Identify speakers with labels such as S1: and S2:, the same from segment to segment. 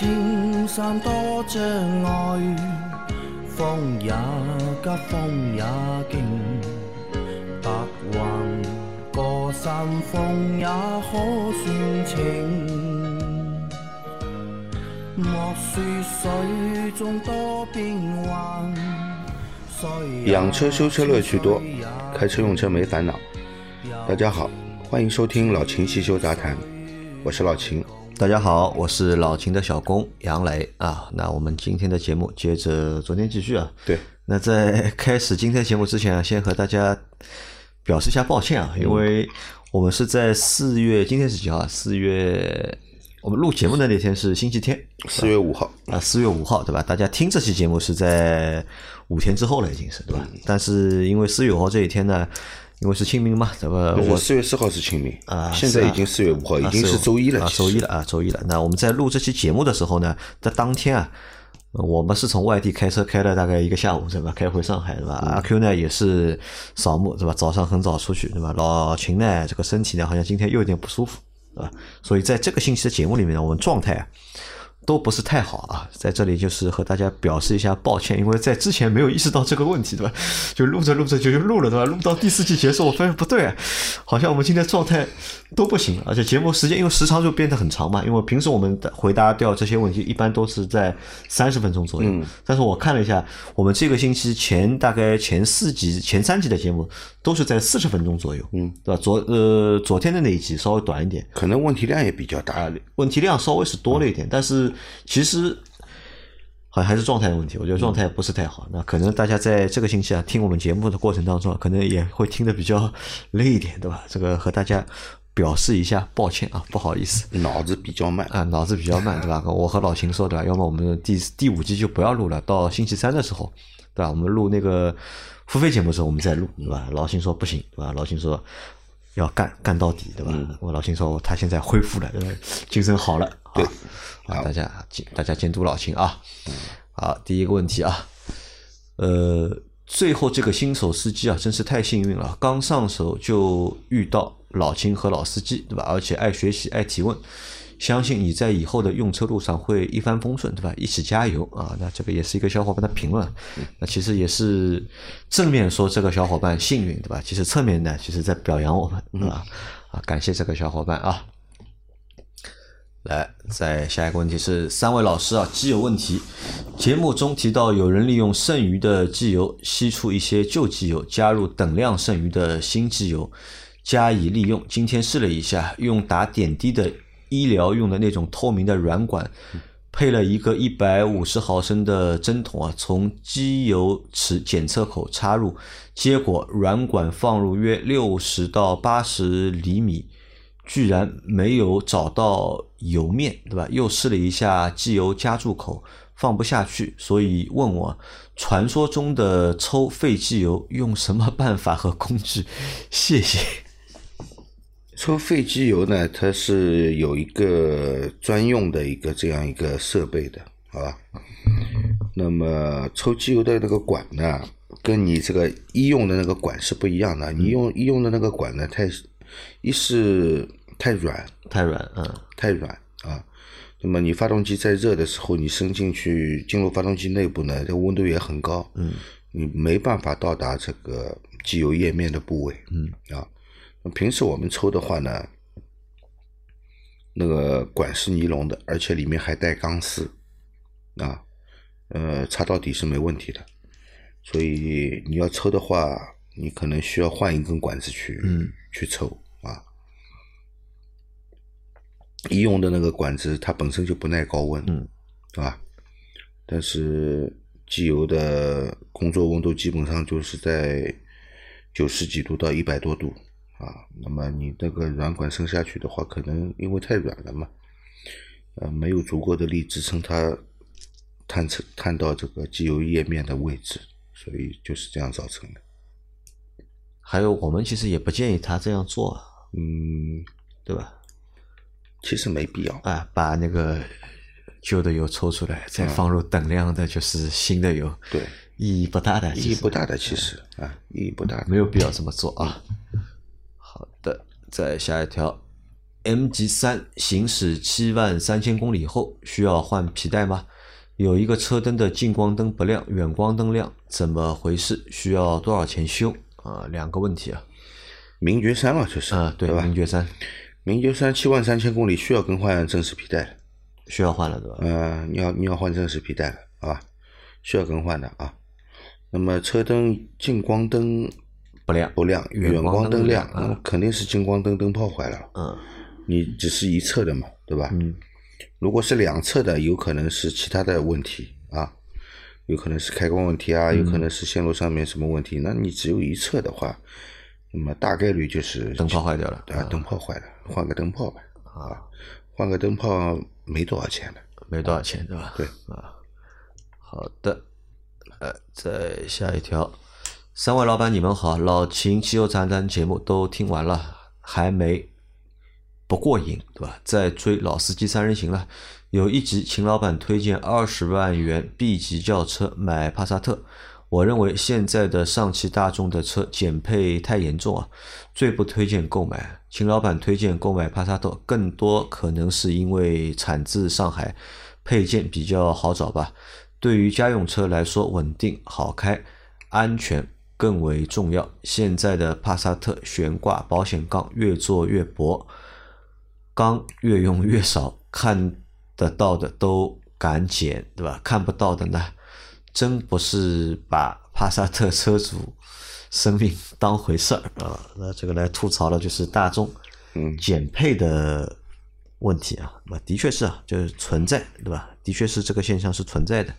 S1: 莫说青山多障碍，风也急，风也劲，白云过山峰也可算情。莫说水中多变幻，
S2: 养车修车乐趣多，开车用车没烦恼。大家好，欢迎收听老秦汽修杂谈，我是老秦。
S3: 大家好，我是老秦的小工杨磊啊。那我们今天的节目接着昨天继续啊。
S2: 对，
S3: 那在开始今天节目之前啊，先和大家表示一下抱歉啊，因为我们是在四月，今天是几号啊？四月，我们录节目的那天是星期天，
S2: 四月五号
S3: 啊，四月五号对吧？大家听这期节目是在五天之后了，已经是对吧？但是因为四月五号这一天呢。因为是清明嘛，对吧？我
S2: 四月四号是清明
S3: 啊，
S2: 现在已经四月五号，已经是周一了，
S3: 周一了啊，周一了。那我们在录这期节目的时候呢，在当天啊，我们是从外地开车开了大概一个下午，对吧？开回上海，对吧？阿 Q 呢也是扫墓，对吧？早上很早出去，对吧？老秦呢，这个身体呢，好像今天又有点不舒服，对吧？所以在这个星期的节目里面呢，我们状态啊。都不是太好啊，在这里就是和大家表示一下抱歉，因为在之前没有意识到这个问题，对吧？就录着录着就就录了，对吧？录到第四季结束，我发现不对，好像我们今天状态都不行，而且节目时间因为时长就变得很长嘛，因为平时我们回答掉这些问题一般都是在三十分钟左右，但是我看了一下，我们这个星期前大概前四集、前三集的节目都是在四十分钟左右，嗯，对吧？昨呃昨天的那一集稍微短一点，
S2: 可能问题量也比较大，
S3: 问题量稍微是多了一点，但是。其实，好像还是状态的问题。我觉得状态不是太好。那可能大家在这个星期啊听我们节目的过程当中，可能也会听得比较累一点，对吧？这个和大家表示一下抱歉啊，不好意思。
S2: 脑子比较慢
S3: 啊，脑子比较慢，对吧？我和老秦说，对吧？要么我们第第五季就不要录了，到星期三的时候，对吧？我们录那个付费节目的时候，我们再录，对吧？老秦说不行，对吧？老秦说要干干到底，对吧？我老秦说他现在恢复了，对吧？精神好了，
S2: 对。
S3: 啊，大家监大家监督老秦啊。好，第一个问题啊，呃，最后这个新手司机啊，真是太幸运了，刚上手就遇到老秦和老司机，对吧？而且爱学习，爱提问，相信你在以后的用车路上会一帆风顺，对吧？一起加油啊！那这个也是一个小伙伴的评论，那其实也是正面说这个小伙伴幸运，对吧？其实侧面呢，其实在表扬我们，对吧？啊，感谢这个小伙伴啊。来，再下一个问题是三位老师啊，机油问题。节目中提到有人利用剩余的机油吸出一些旧机油，加入等量剩余的新机油加以利用。今天试了一下，用打点滴的医疗用的那种透明的软管，配了一个一百五十毫升的针筒啊，从机油尺检测口插入，结果软管放入约六十到八十厘米。居然没有找到油面，对吧？又试了一下机油加注口，放不下去，所以问我传说中的抽废机油用什么办法和工具？谢谢。
S2: 抽废机油呢，它是有一个专用的一个这样一个设备的，好吧？那么抽机油的那个管呢，跟你这个医用的那个管是不一样的。你用医用的那个管呢，它一是太软，
S3: 太软，嗯，
S2: 太软啊。那么你发动机在热的时候，你伸进去进入发动机内部呢，这温度也很高，
S3: 嗯，
S2: 你没办法到达这个机油液面的部位，
S3: 嗯
S2: 啊。平时我们抽的话呢，那个管是尼龙的，而且里面还带钢丝，啊，呃，插到底是没问题的。所以你要抽的话，你可能需要换一根管子去，
S3: 嗯，
S2: 去抽。医用的那个管子，它本身就不耐高温，
S3: 嗯，
S2: 对吧？但是机油的工作温度基本上就是在九十几度到一百多度啊。那么你那个软管伸下去的话，可能因为太软了嘛，呃，没有足够的力支撑它探测探到这个机油液面的位置，所以就是这样造成的。
S3: 还有，我们其实也不建议他这样做，
S2: 嗯，
S3: 对吧？
S2: 其实没必要
S3: 啊，把那个旧的油抽出来，再放入等量的，就是新的油，
S2: 对，
S3: 意义不大的，
S2: 意义不大的，其实啊，意义不大，
S3: 没有必要这么做啊。好的，再下一条，MG 三行驶七万三千公里后需要换皮带吗？有一个车灯的近光灯不亮，远光灯亮，怎么回事？需要多少钱修？啊，两个问题啊。
S2: 名爵三了，就是
S3: 啊，对
S2: 吧？
S3: 名爵三
S2: 名爵三七万三千公里需要更换正时皮带了，
S3: 需要换了，对吧？
S2: 嗯、你要你要换正时皮带了，好吧？需要更换的啊。那么车灯近光灯
S3: 不亮，
S2: 不亮，
S3: 远
S2: 远光
S3: 灯
S2: 亮，肯定是近光灯灯泡坏了。
S3: 嗯
S2: 你只是一侧的嘛，对吧？
S3: 嗯
S2: 如果是两侧的，有可能是其他的问题啊，有可能是开关问题啊，有可
S3: 嗯
S2: 能是线路上面什么问题。那你只有一侧的话，那么大概率就是
S3: 灯泡坏掉了
S2: 啊，灯泡坏了，换个灯泡吧。啊，换个灯泡没多少钱的。
S3: 没多少钱，对吧？
S2: 对
S3: 啊，好的，呃，再下一条，三位老板你们好，老秦汽油杂谈节目都听完了，还没不过瘾，对吧？在追老司机三人行了，有一集秦老板推荐二十万元 B 级轿车买帕萨特。我认为现在的上汽大众的车减配太严重啊，最不推荐购买。秦老板推荐购买帕萨特，更多可能是因为产自上海，配件比较好找吧。对于家用车来说，稳定、好开、安全更为重要。现在的帕萨特悬挂保险杠越做越薄，钢越用越少，看得到的都敢减，对吧？看不到的呢，真不是把帕萨特车主生命当回事儿啊！那这个来吐槽的就是大众
S2: 嗯
S3: 减配的问题啊，那的确是啊，就是存在，对吧？的确是这个现象是存在的，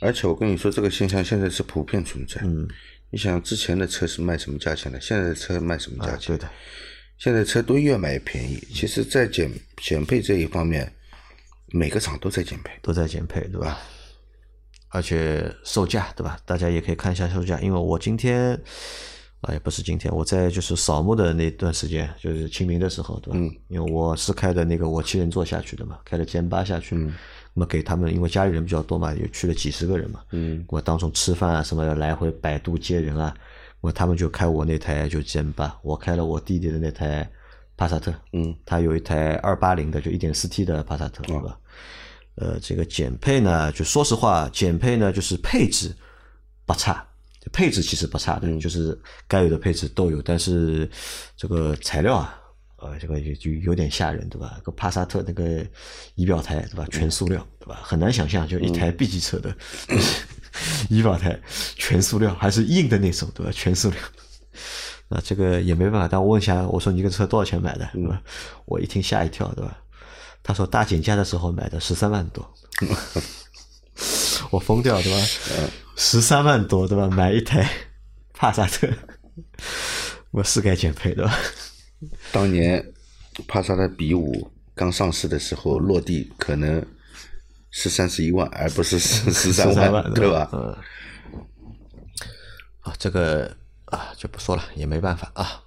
S2: 而且我跟你说，这个现象现在是普遍存在。
S3: 嗯，
S2: 你想之前的车是卖什么价钱的？现在的车卖什么价
S3: 啊，
S2: 钱？
S3: 对的，
S2: 现在车都越买越便宜。其实，在减减配这一方面，每个厂都在减配。
S3: 都在减配，对吧？而且售价，对吧？大家也可以看一下售价，因为我今天啊，也不是今天，我在就是扫墓的那段时间，就是清明的时候，对吧？
S2: 嗯
S3: 因为我是开的那个我七人座下去的嘛，开的歼八下去，
S2: 嗯
S3: 那么给他们，因为家里人比较多嘛，也去了几十个人嘛，
S2: 嗯
S3: 我当中吃饭啊什么的，来回摆渡接人啊，我他们就开我那台就 G M 八，我开了我弟弟的那台帕萨特，
S2: 嗯，
S3: 他有一台二八零的就一点四 T 的帕萨特，对吧？呃，这个减配呢，就说实话，减配呢就是配置不差，配置其实不差的，就是该有的配置都有，但是这个材料啊，呃，这个就就有点吓人，对吧？个帕萨特那个仪表台，对吧？全塑料，对吧？很难想象，就一台 B 级车的、仪表台全塑料，还是硬的那种，对吧？全塑料。那这个也没办法，但我问一下，我说你这个车多少钱买的，对吧？我一听吓一跳，对吧？他说大减价的时候买的十三万多，我疯掉，对吧？十三万多，对吧？买一台帕萨特，我是该减配，的吧？
S2: 当年帕萨特比五刚上市的时候，落地可能是三十一万，而不是十十三万，对吧？
S3: 嗯。啊，这个啊就不说了，也没办法啊，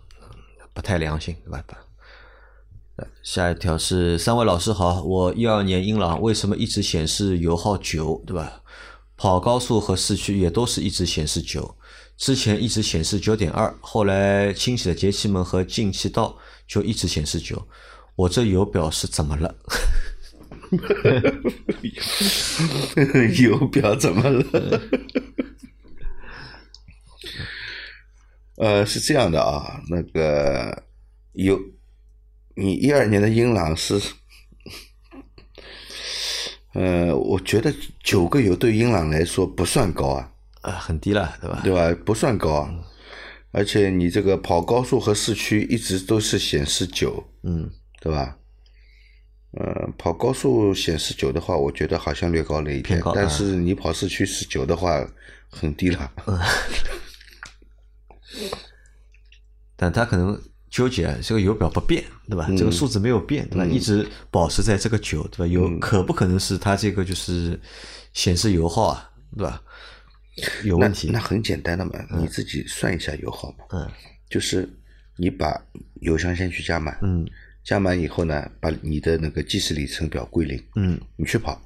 S3: 不太良心，没办法。呃下一条是三位老师好，我一二年英朗为什么一直显示油耗九，对吧？跑高速和市区也都是一直显示九，之前一直显示九点二，后来清洗了节气门和进气道就一直显示九，我这油表是怎么了？
S2: 油表怎么了？呃，是这样的啊，那个有你一二年的英朗是，呃，我觉得九个油对英朗来说不算高啊，
S3: 啊，很低了，对吧？
S2: 对吧？不算高啊，而且你这个跑高速和市区一直都是显示九，
S3: 嗯，
S2: 对吧？呃，跑高速显示九的话，我觉得好像略高了一点但是你跑市区是九的话，很低了。
S3: 但他可能纠结啊，这个油表不变，对吧？这个数字没有变，对吧？一直保持在这个九，对吧？有可不可能是它这个就是显示油耗啊，对吧？有问题。
S2: 那，很简单的嘛，你自己算一下油耗嘛，
S3: 嗯。
S2: 就是你把油箱先去加满，
S3: 嗯。
S2: 加满以后呢，把你的那个计时里程表归零，
S3: 嗯，
S2: 你去跑，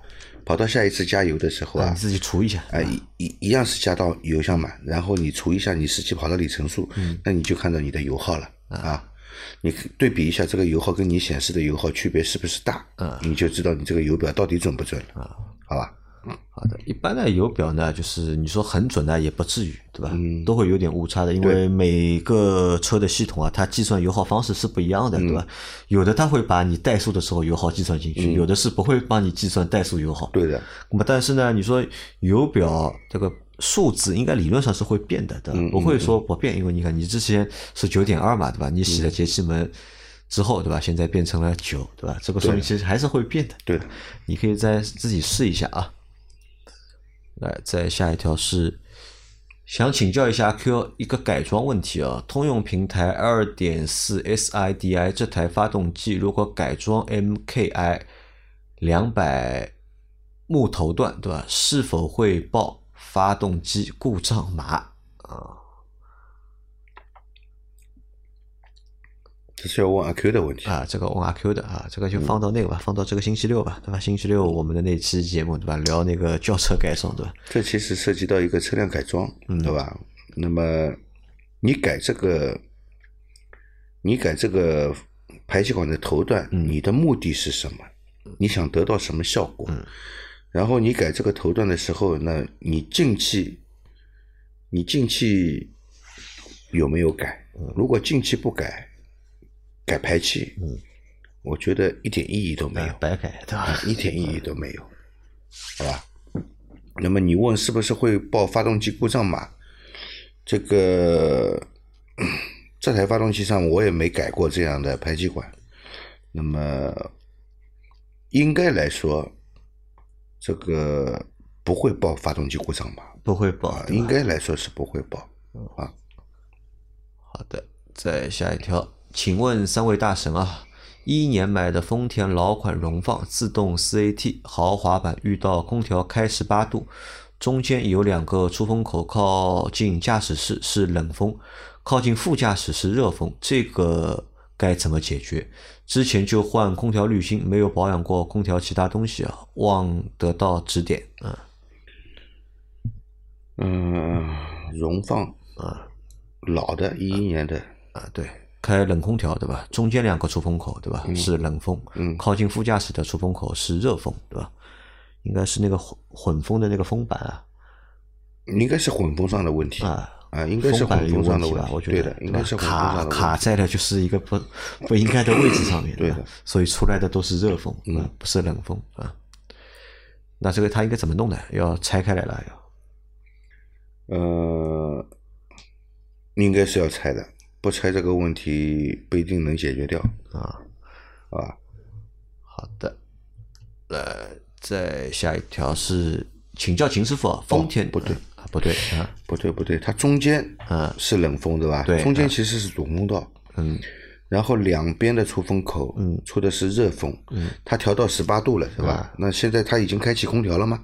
S2: 跑到下一次加油的时候啊
S3: 啊你，自己除一下，
S2: 啊，一一一样是加到油箱满，然后你除一下你实际跑的里程数，那你就看到你的油耗了啊。你对比一下这个油耗跟你显示的油耗区别是不是大，
S3: 嗯
S2: 你就知道你这个油表到底准不准了，好吧？
S3: 好的，一般的油表呢，就是你说很准呢，也不至于，对吧？
S2: 嗯
S3: 都会有点误差的，因为每个车的系统啊，它计算油耗方式是不一样的，对吧？
S2: 嗯
S3: 有的它会把你怠速的时候油耗计算进去，有的是不会帮你计算怠速油耗。
S2: 对的，
S3: 那么但是呢，你说油表这个数字应该理论上是会变的，对吧？
S2: 嗯
S3: 不会说不变，因为你看你之前是九点二嘛，对吧？你洗
S2: 嗯
S3: 了节气门之后，对吧？现在变成了九，对吧？这个说明其实还是会变的。
S2: 对的。
S3: 你可以再自己试一下啊。来，再下一条是想请教一下 Q 一个改装问题啊，通用平台二点四 SIDI 这台发动机如果改装 MKI 两百木头段，对吧？是否会报发动机故障码啊？
S2: 这是要问阿 Q 的问题。
S3: 啊，这个问阿 Q 的啊，这个就放到那个吧，放到这个星期六吧，对吧？星期六我们的那期节目对吧，聊那个轿车改装对吧？
S2: 这其实涉及到一个车辆改装，对吧？那么你改这个，你改这个排气管的头段，你的目的是什么？你想得到什么效果？然后你改这个头段的时候，那你进气，你进气有没有改？如果进气不改，改排气，我觉得一点意义都没有。
S3: 白改对吧？
S2: 一点意义都没有，好吧？那么你问是不是会报发动机故障码？这个 这台发动机上我也没改过这样的排气管，那么应该来说，这个不会报发动机故障吧，
S3: 不会报
S2: 啊，应该来说是不会报啊。
S3: 好的，再下一条，请问三位大神啊，一一年买的丰田老款荣放自动四 AT 豪华版，遇到空调开十八度，中间有两个出风口，靠近驾驶室是冷风，靠近副驾驶是热风，这个该怎么解决？之前就换空调滤芯，没有保养过空调其他东西啊，望得到指点啊。
S2: 嗯，荣放
S3: 啊，
S2: 老的，一一年的，
S3: 啊，对，开冷空调对吧？中间两个出风口对吧？是冷风，
S2: 嗯
S3: 靠近副驾驶的出风口是热风对吧？应该是那个混混风的那个风板啊
S2: 应该是混风上的问题
S3: 啊，
S2: 啊，应该是
S3: 风板有
S2: 混风上的
S3: 题吧？
S2: 题，
S3: 我觉得
S2: 对的，应该是
S3: 卡。卡在了就是一个不不应该的位置上面，
S2: 对的？
S3: 所以出来的都是热风，嗯，不是冷风啊。那这个他应该怎么弄呢？要拆开来了要。
S2: 呃，应该是要拆的，不拆这个问题不一定能解决掉，
S3: 啊，
S2: 好吧？
S3: 好的，呃，再下一条是请教秦师傅啊，丰田、
S2: 不对
S3: 啊，不对啊，
S2: 不对不对，它中间
S3: 嗯
S2: 是冷风对吧？
S3: 对
S2: 中间其实是主风道，
S3: 嗯
S2: 然后两边的出风口，
S3: 嗯
S2: 出的是热风，嗯，它调到十八度了是
S3: 啊
S2: 吧？那现在它已经开启空调了吗？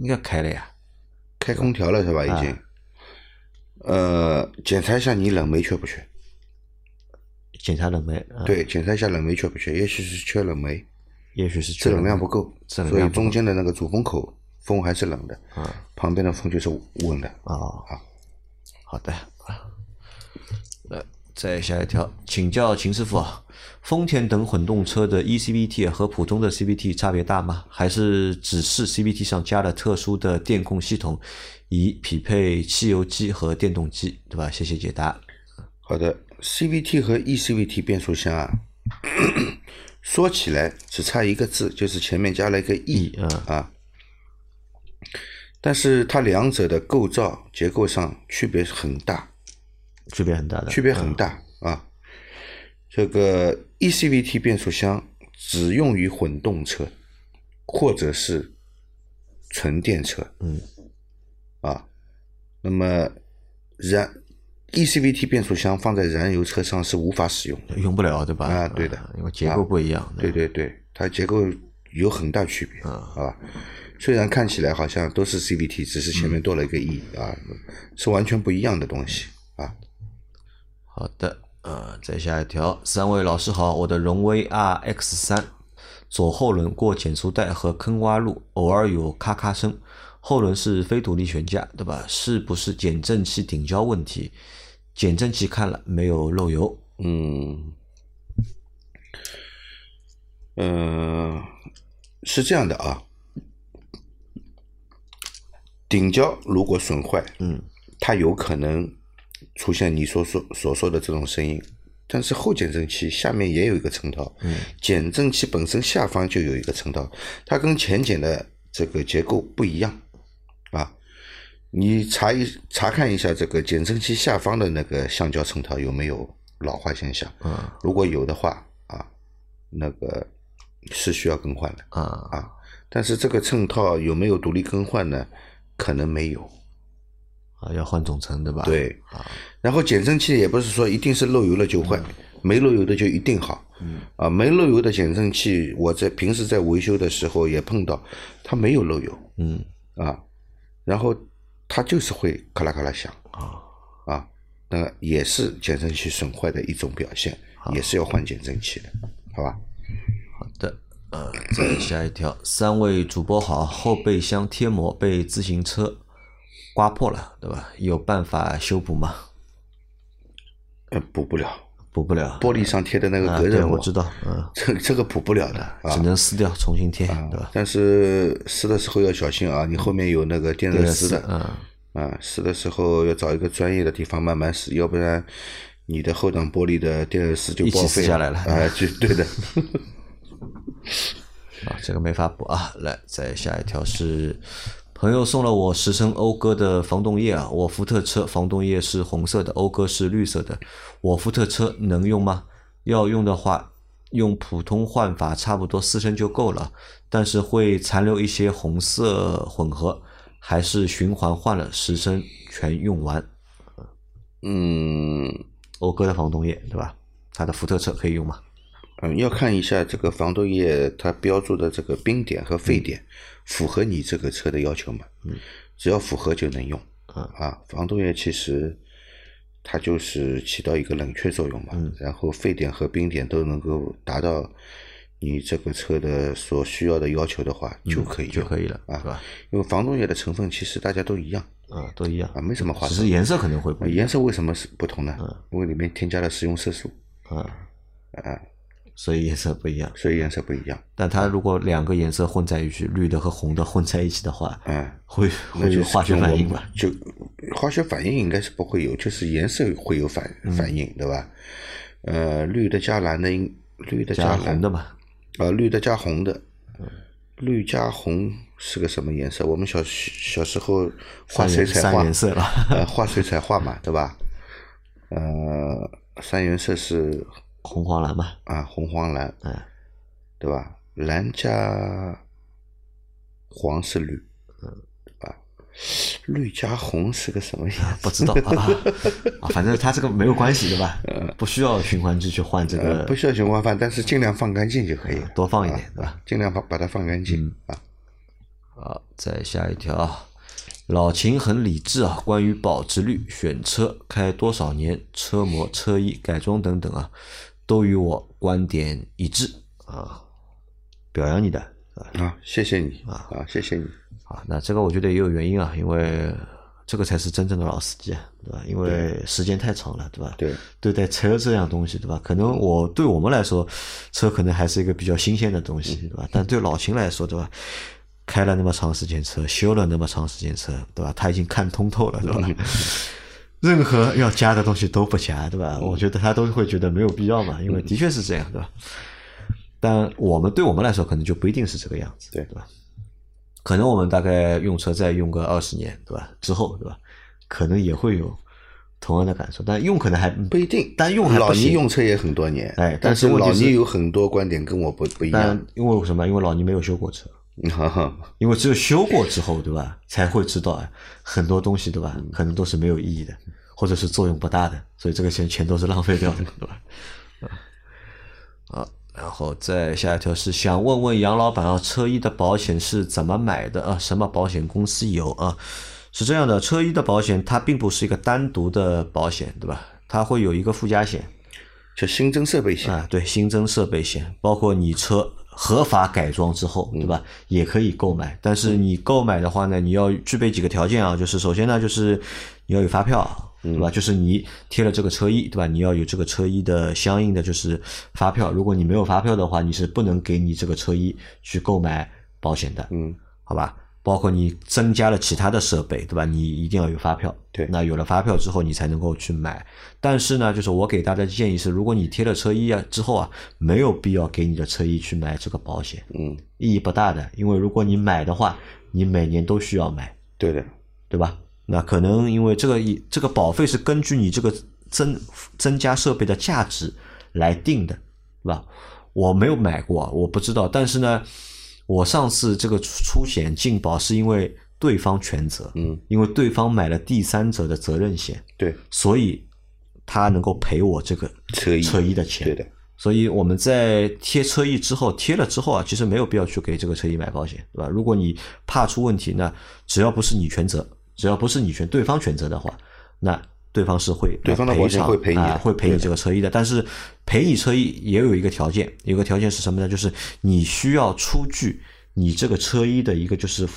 S3: 应该开了呀。
S2: 开空调了是吧？已
S3: 啊
S2: 经。呃，检查一下你冷媒缺不缺？
S3: 检查冷媒，啊，
S2: 对，检查一下冷媒缺不缺，也许是缺冷媒，
S3: 也许是
S2: 制冷量不够，所以中间的那个主风口风还是冷的，
S3: 嗯
S2: 旁边的风就是温的。
S3: 哦，
S2: 好，
S3: 好的，啊来再下一条，请教秦师傅啊，丰田等混动车的 E eCVT 和普通的 CVT 差别大吗？还是只是 CVT 上加了特殊的电控系统，以匹配汽油机和电动机，对吧？谢谢解答。
S2: 好的，CVT 和 eCVT 变速箱啊，说起来只差一个字，就是前面加了一个 e
S3: 嗯
S2: 啊，但是它两者的构造结构上区别很大，
S3: 区别很大的，
S2: 区别很大啊。这个 eCVT 变速箱只用于混动车或者是纯电车，
S3: 嗯
S2: 啊，那么燃 eCVT 变速箱放在燃油车上是无法使用的。
S3: 用不了，对吧？
S2: 啊对的
S3: 因为结构不一样。
S2: 对对对，它结构有很大区别，好吧？虽然看起来好像都是 CVT，只是前面多了一个 E 啊，是完全不一样的东西啊。
S3: 好的，呃，再下一条，三位老师好，我的荣威 RX 三左后轮过减速带和坑洼路，偶尔有咔咔声，后轮是非独立悬架，对吧？是不是减震器顶胶问题？减震器看了没有漏油
S2: 嗯，呃，是这样的啊，顶胶如果损坏，
S3: 嗯，
S2: 它有可能出现你所说所说的这种声音。但是后减震器下面也有一个衬套，嗯，减震器本身下方就有一个衬套，它跟前减的这个结构不一样啊。你查一查看一下这个减震器下方的那个橡胶衬套有没有老化现象？
S3: 嗯，
S2: 如果有的话啊，那个是需要更换的
S3: 啊
S2: 啊。但是这个衬套有没有独立更换呢？可能没有。
S3: 啊，要换总成对吧？
S2: 对。
S3: 啊，
S2: 然后减震器也不是说一定是漏油了就坏，没漏油的就一定好。
S3: 嗯，
S2: 啊，没漏油的减震器，我在平时在维修的时候也碰到，它没有漏油。
S3: 嗯。
S2: 啊，然后它就是会咔啦咔啦响。
S3: 啊。
S2: 啊，那也是减震器损坏的一种表现，也是要换减震器的，好吧？
S3: 呃，再下一条，三位主播好，后备箱贴膜被自行车刮破了，对吧？有办法修补吗？
S2: 呃，补不了，
S3: 补不了，
S2: 玻璃上贴的那个隔热膜，
S3: 我知道，嗯，
S2: 这这个补不了的啊
S3: 只。能撕掉重新贴，对吧？
S2: 但是撕的时候要小心啊，你后面有那个电热丝的，
S3: 嗯，
S2: 啊，撕的时候要找一个专业的地方慢慢撕，要不然你的后挡玻璃的电热丝就报废
S3: 撕下来了
S2: 啊，就对的。
S3: 啊，这个没法补啊。来，再下一条是朋友送了我十升讴歌的防冻液啊，我福特车防冻液是红色的，讴歌是绿色的，我福特车能用吗？要用的话，用普通换法差不多四升就够了，但是会残留一些红色混合，还是循环换了十升全用完。
S2: 嗯
S3: 讴歌的防冻液对吧？它的福特车可以用吗？
S2: 嗯，要看一下这个防冻液它标注的这个冰点和沸点符合你这个车的要求吗？嗯，只要符合就能用。
S3: 嗯
S2: 啊，防冻液其实它就是起到一个冷却作用嘛，
S3: 嗯
S2: 然后沸点和冰点都能够达到你这个车的所需要的要求的话，就可以
S3: 就可以了，
S2: 啊
S3: 是吧？
S2: 因为防冻液的成分其实大家都一样
S3: 啊，都一样
S2: 啊，没什么花色
S3: 只是。颜色可能会不
S2: 啊
S3: 一样。
S2: 颜色为什么是不同呢？因为里面添加了食用色素，
S3: 啊，
S2: 啊，
S3: 所以颜色不一样。
S2: 所以颜色不一样。
S3: 但它如果两个颜色混在一起，绿的和红的混在一起的话，
S2: 嗯，
S3: 会会有化学反应吧？
S2: 就化学反应应该是不会有，就是颜色会有反
S3: 嗯
S2: 反应，对吧？呃，绿的加蓝的应，绿的
S3: 加
S2: 蓝
S3: 红的吧，
S2: 啊，绿的加红的，绿加红是个什么颜色？我们小小时候画水彩画，
S3: 原色了。
S2: 呃，画水彩画嘛，对吧？呃，三原色是
S3: 红黄蓝嘛，
S2: 啊，红黄蓝，
S3: 嗯，
S2: 对吧？蓝加黄是绿，
S3: 嗯
S2: 啊，绿加红是个什么颜色？
S3: 不知道啊啊，反正它这个没有关系对吧？不需要循环机去换这
S2: 呃，
S3: 个
S2: 不，需要循环换，但是尽量放干净就可以了，
S3: 多放一点对吧？
S2: 尽量把把它放干净啊。
S3: 好，再下一条啊，老秦很理智啊，关于保值率、选车、开多少年、车模、车衣改装等等啊，都与我观点一致啊，表扬你的啊
S2: 啊，谢谢你啊，谢谢你。
S3: 啊，那这个我觉得也有原因啊，因为这个才是真正的老司机，啊，对吧？因为时间太长了，对吧？
S2: 对，
S3: 对待车这样东西，对吧？可能我对我们来说，车可能还是一个比较新鲜的东西，对吧？但对老秦来说，对吧？开了那么长时间车，修了那么长时间车，对吧？他已经看通透了，对吧？任何要加的东西都不加，对吧？我觉得他都会觉得没有必要嘛，因为的确是这样，对吧？但我们对我们来说，可能就不一定是这个样子，
S2: 对
S3: 对吧？可能我们大概用车再用个二十年，对吧？之后，对吧？可能也会有同样的感受，但用可能还
S2: 不一定，
S3: 但用还不
S2: 老倪
S3: 行
S2: 用车也很多年，
S3: 哎但
S2: 但是老倪有很多观点跟我不不一
S3: 但
S2: 样。
S3: 因为什么？因为老倪没有修过车，因为只有修过之后，对吧，才会知道哎，很多东西，对吧，可能都是没有意义的，或者是作用不大的，所以这个钱全都是浪费掉的，对吧？啊，然后再下一条是想问问杨老板啊，车衣的保险是怎么买的啊？什么保险公司有啊？是这样的，车衣的保险它并不是一个单独的保险，对吧？它会有一个附加险，
S2: 就新增设备险，
S3: 啊，对，新增设备险，包括你车合法改装之后，对吧？也可以购买。但是你购买的话呢，你要具备几个条件啊，就是首先呢，就是你要有发票，对吧？就是你贴了这个车衣，对吧？你要有这个车衣的相应的就是发票，如果你没有发票的话，你是不能给你这个车衣去购买保险的，
S2: 嗯，
S3: 好吧？包括你增加了其他的设备，对吧？你一定要有发票。
S2: 对
S3: 那有了发票之后，你才能够去买。但是呢，就是我给大家的建议是，如果你贴了车衣啊之后啊，没有必要给你的车衣去买这个保险，
S2: 嗯，
S3: 意义不大的。因为如果你买的话，你每年都需要买，
S2: 对的，
S3: 对吧？那可能因为这个一这个保费是根据你这个增增加设备的价值来定的，对吧？我没有买过，我不知道。但是呢，我上次这个出出险进保是因为对方全责，
S2: 嗯，
S3: 因为对方买了第三者的责任险，
S2: 对，
S3: 所以他能够赔我这个
S2: 车衣
S3: 车衣的钱。
S2: 对的，
S3: 所以我们在贴车衣之后，贴了之后啊，其实没有必要去给这个车衣买保险，对吧？如果你怕出问题，那只要不是你全责，只要不是你选对方选择的话，那对方是会
S2: 对方的
S3: 赔偿
S2: 保险会赔你
S3: 啊会赔你这个车衣的。但是赔你车衣也有一个条件，有个条件是什么呢？就是你需要出具你这个车衣的一个就是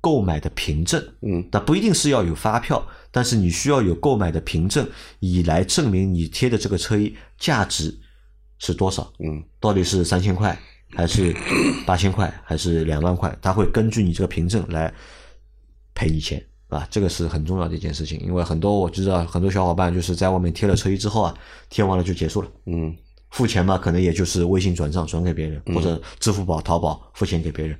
S3: 购买的凭证，
S2: 嗯，
S3: 那不一定是要有发票，但是你需要有购买的凭证，以来证明你贴的这个车衣价值是多少。
S2: 嗯，
S3: 到底是三千块还是八千块还是两万块？他会根据你这个凭证来赔你钱，啊，这个是很重要的一件事情。因为很多我知道很多小伙伴就是在外面贴了车衣之后啊，贴完了就结束了，
S2: 嗯，
S3: 付钱嘛，可能也就是微信转账转给别人，或者支付宝、淘宝付钱给别人。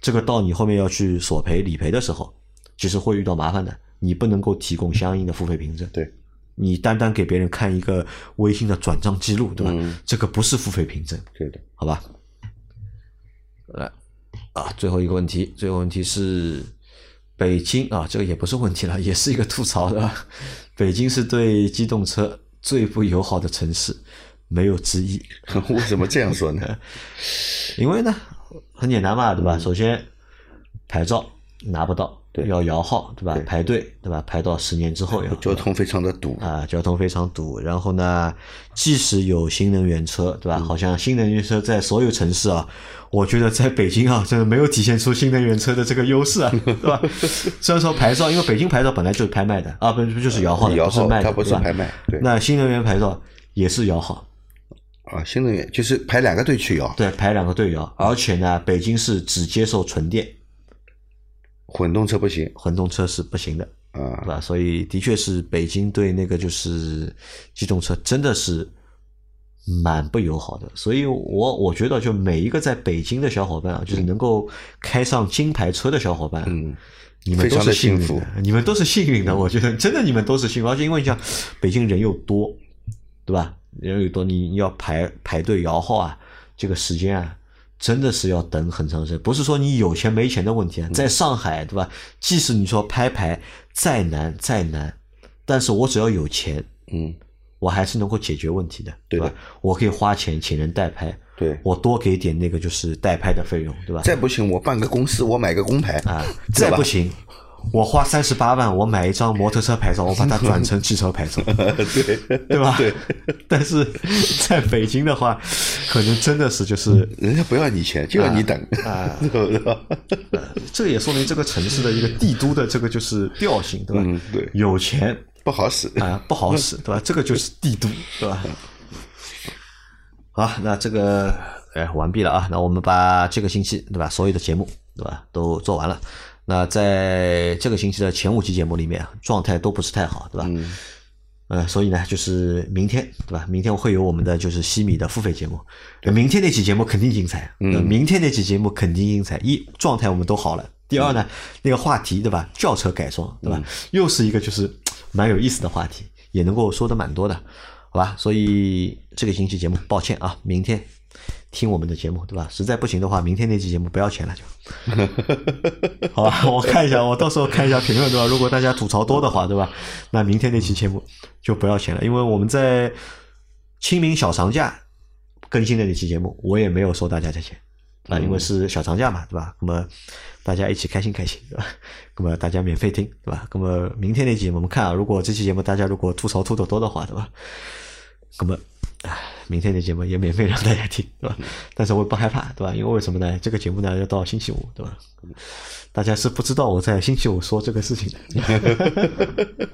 S3: 这个到你后面要去索赔理赔的时候，其实会遇到麻烦的。你不能够提供相应的付费凭证，
S2: 对，
S3: 你单单给别人看一个微信的转账记录，对吧？
S2: 嗯
S3: 这个不是付费凭证，
S2: 对的，
S3: 好吧？来啊，最后一个问题，最后问题是北京啊，这个也不是问题了，也是一个吐槽的。北京是对机动车最不友好的城市，没有之一。
S2: 为什么这样说呢？
S3: 因为呢，很简单嘛，对吧？首先，牌照拿不到，
S2: 嗯对
S3: 要摇号，对吧？
S2: 对
S3: 排队，对吧？排到十年之后要
S2: 交通非常的堵，
S3: 啊，交通非常堵。然后呢，即使有新能源车，对吧？
S2: 嗯
S3: 好像新能源车在所有城市啊，我觉得在北京啊，真的没有体现出新能源车的这个优势啊，对吧？虽然说牌照，因为北京牌照本来就是拍卖的啊，不不就是摇号的，
S2: 摇号
S3: 不是卖的，
S2: 它不是拍卖对
S3: 那新能源牌照也是摇号，
S2: 啊，新能源就是排两个队去摇，
S3: 对，排两个队摇，而且呢，北京市只接受纯电，
S2: 混动车不行
S3: 混动车是不行的啊。对
S2: 啊，
S3: 吧？所以的确是北京对那个就是机动车真的是蛮不友好的。所以我我觉得，就每一个在北京的小伙伴啊，就是能够开上金牌车的小伙伴，
S2: 嗯，
S3: 你们都是幸
S2: 福
S3: 的，你们都是幸运的。我觉得真的你们都是幸运，而且因为你像北京人又多，对吧？人又多，你你要排排队摇号啊，这个时间啊。真的是要等很长时间，不是说你有钱没钱的问题啊。在上海，对吧？即使你说拍牌再难再难，但是我只要有钱，
S2: 嗯，
S3: 我还是能够解决问题的，
S2: 对的
S3: 吧？我可以花钱请人代拍，
S2: 对。
S3: 我多给点那个就是代拍的费用，对吧？
S2: 再不行，我办个公司，我买个工牌
S3: 啊，再不行，我花三十八万，我买一张摩托车牌照，我把它转成汽车牌照，
S2: 对
S3: 对吧？
S2: 对。
S3: 但是在北京的话，可能真的是就是
S2: 人家不要你钱，就要你等
S3: 啊
S2: 对吧？
S3: 这个也说明这个城市的一个帝都的这个就是调性，对吧？
S2: 嗯对
S3: 有钱
S2: 不好使。
S3: 啊不好使，对吧？这个就是帝都，对吧？好，那这个哎完毕了啊。那我们把这个星期对吧所有的节目对吧都做完了。那在这个星期的前五期节目里面，状态都不是太好，对吧？
S2: 嗯，
S3: 呃，所以呢，就是明天，对吧？明天会有我们的就是西米的付费节目，那明天那期节目肯定精彩，嗯，明天那期节目肯定精彩。一状态我们都好了，第二呢，那个话题，对吧？轿车改装，对吧？又是一个就是蛮有意思的话题，也能够说的蛮多的，好吧？所以这个星期节目，抱歉啊，明天听我们的节目，对吧？实在不行的话，明天那期节目不要钱了就。好吧，我看一下，我到时候看一下评论，对吧？如果大家吐槽多的话，对吧？那明天那期节目就不要钱了，因为我们在清明小长假更新的那期节目，我也没有收大家的钱啊，因为是小长假嘛，对吧？那么大家一起开心开心，对吧？那么大家免费听，对吧？那么明天那期节目我们看啊，如果这期节目大家如果吐槽吐的多的话，对吧？那么唉明天的节目也免费让大家听，对吧？但是我不害怕，对吧？因为为什么呢？这个节目呢要到星期五，对吧？大家是不知道我在星期五说这个事情的，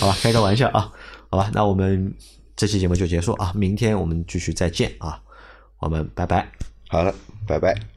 S3: 好吧？开个玩笑啊，好吧？那我们这期节目就结束啊，明天我们继续再见啊，我们拜拜。
S2: 好了，拜拜。